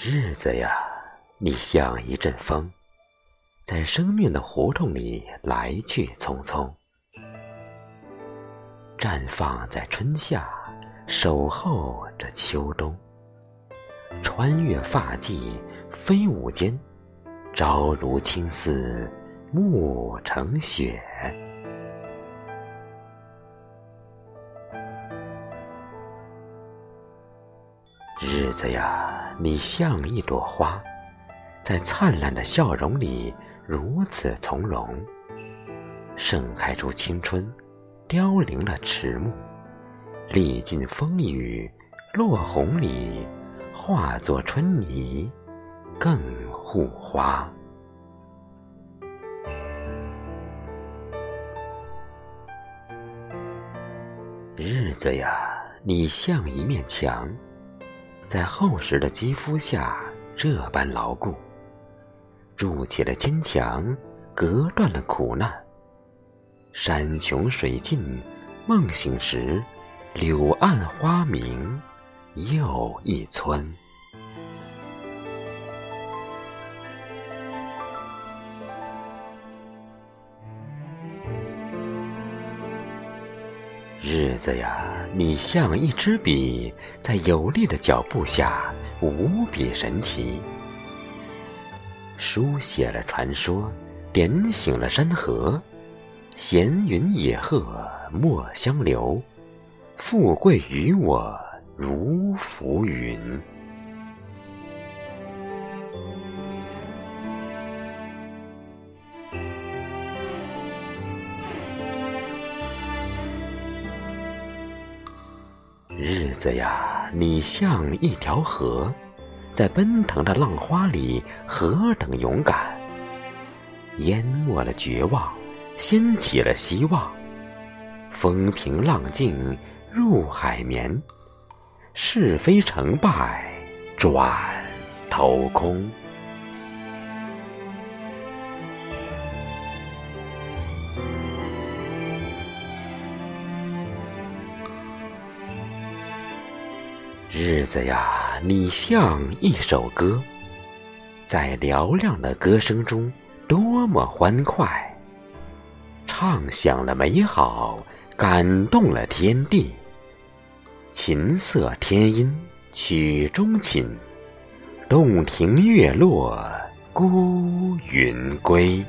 日子呀，你像一阵风，在生命的胡同里来去匆匆，绽放在春夏，守候着秋冬，穿越发髻，飞舞间，朝如青丝，暮成雪。日子呀，你像一朵花，在灿烂的笑容里如此从容，盛开出青春，凋零了迟暮，历尽风雨，落红里化作春泥，更护花。日子呀，你像一面墙。在厚实的肌肤下，这般牢固，筑起了坚强，隔断了苦难。山穷水尽，梦醒时，柳暗花明又一村。日子呀，你像一支笔，在有力的脚步下，无比神奇。书写了传说，点醒了山河。闲云野鹤莫相留，富贵于我如浮云。日子呀，你像一条河，在奔腾的浪花里何等勇敢！淹没了绝望，掀起了希望。风平浪静入海绵，是非成败转头空。日子呀，你像一首歌，在嘹亮的歌声中，多么欢快！唱响了美好，感动了天地。琴瑟天音曲中琴，洞庭月落孤云归。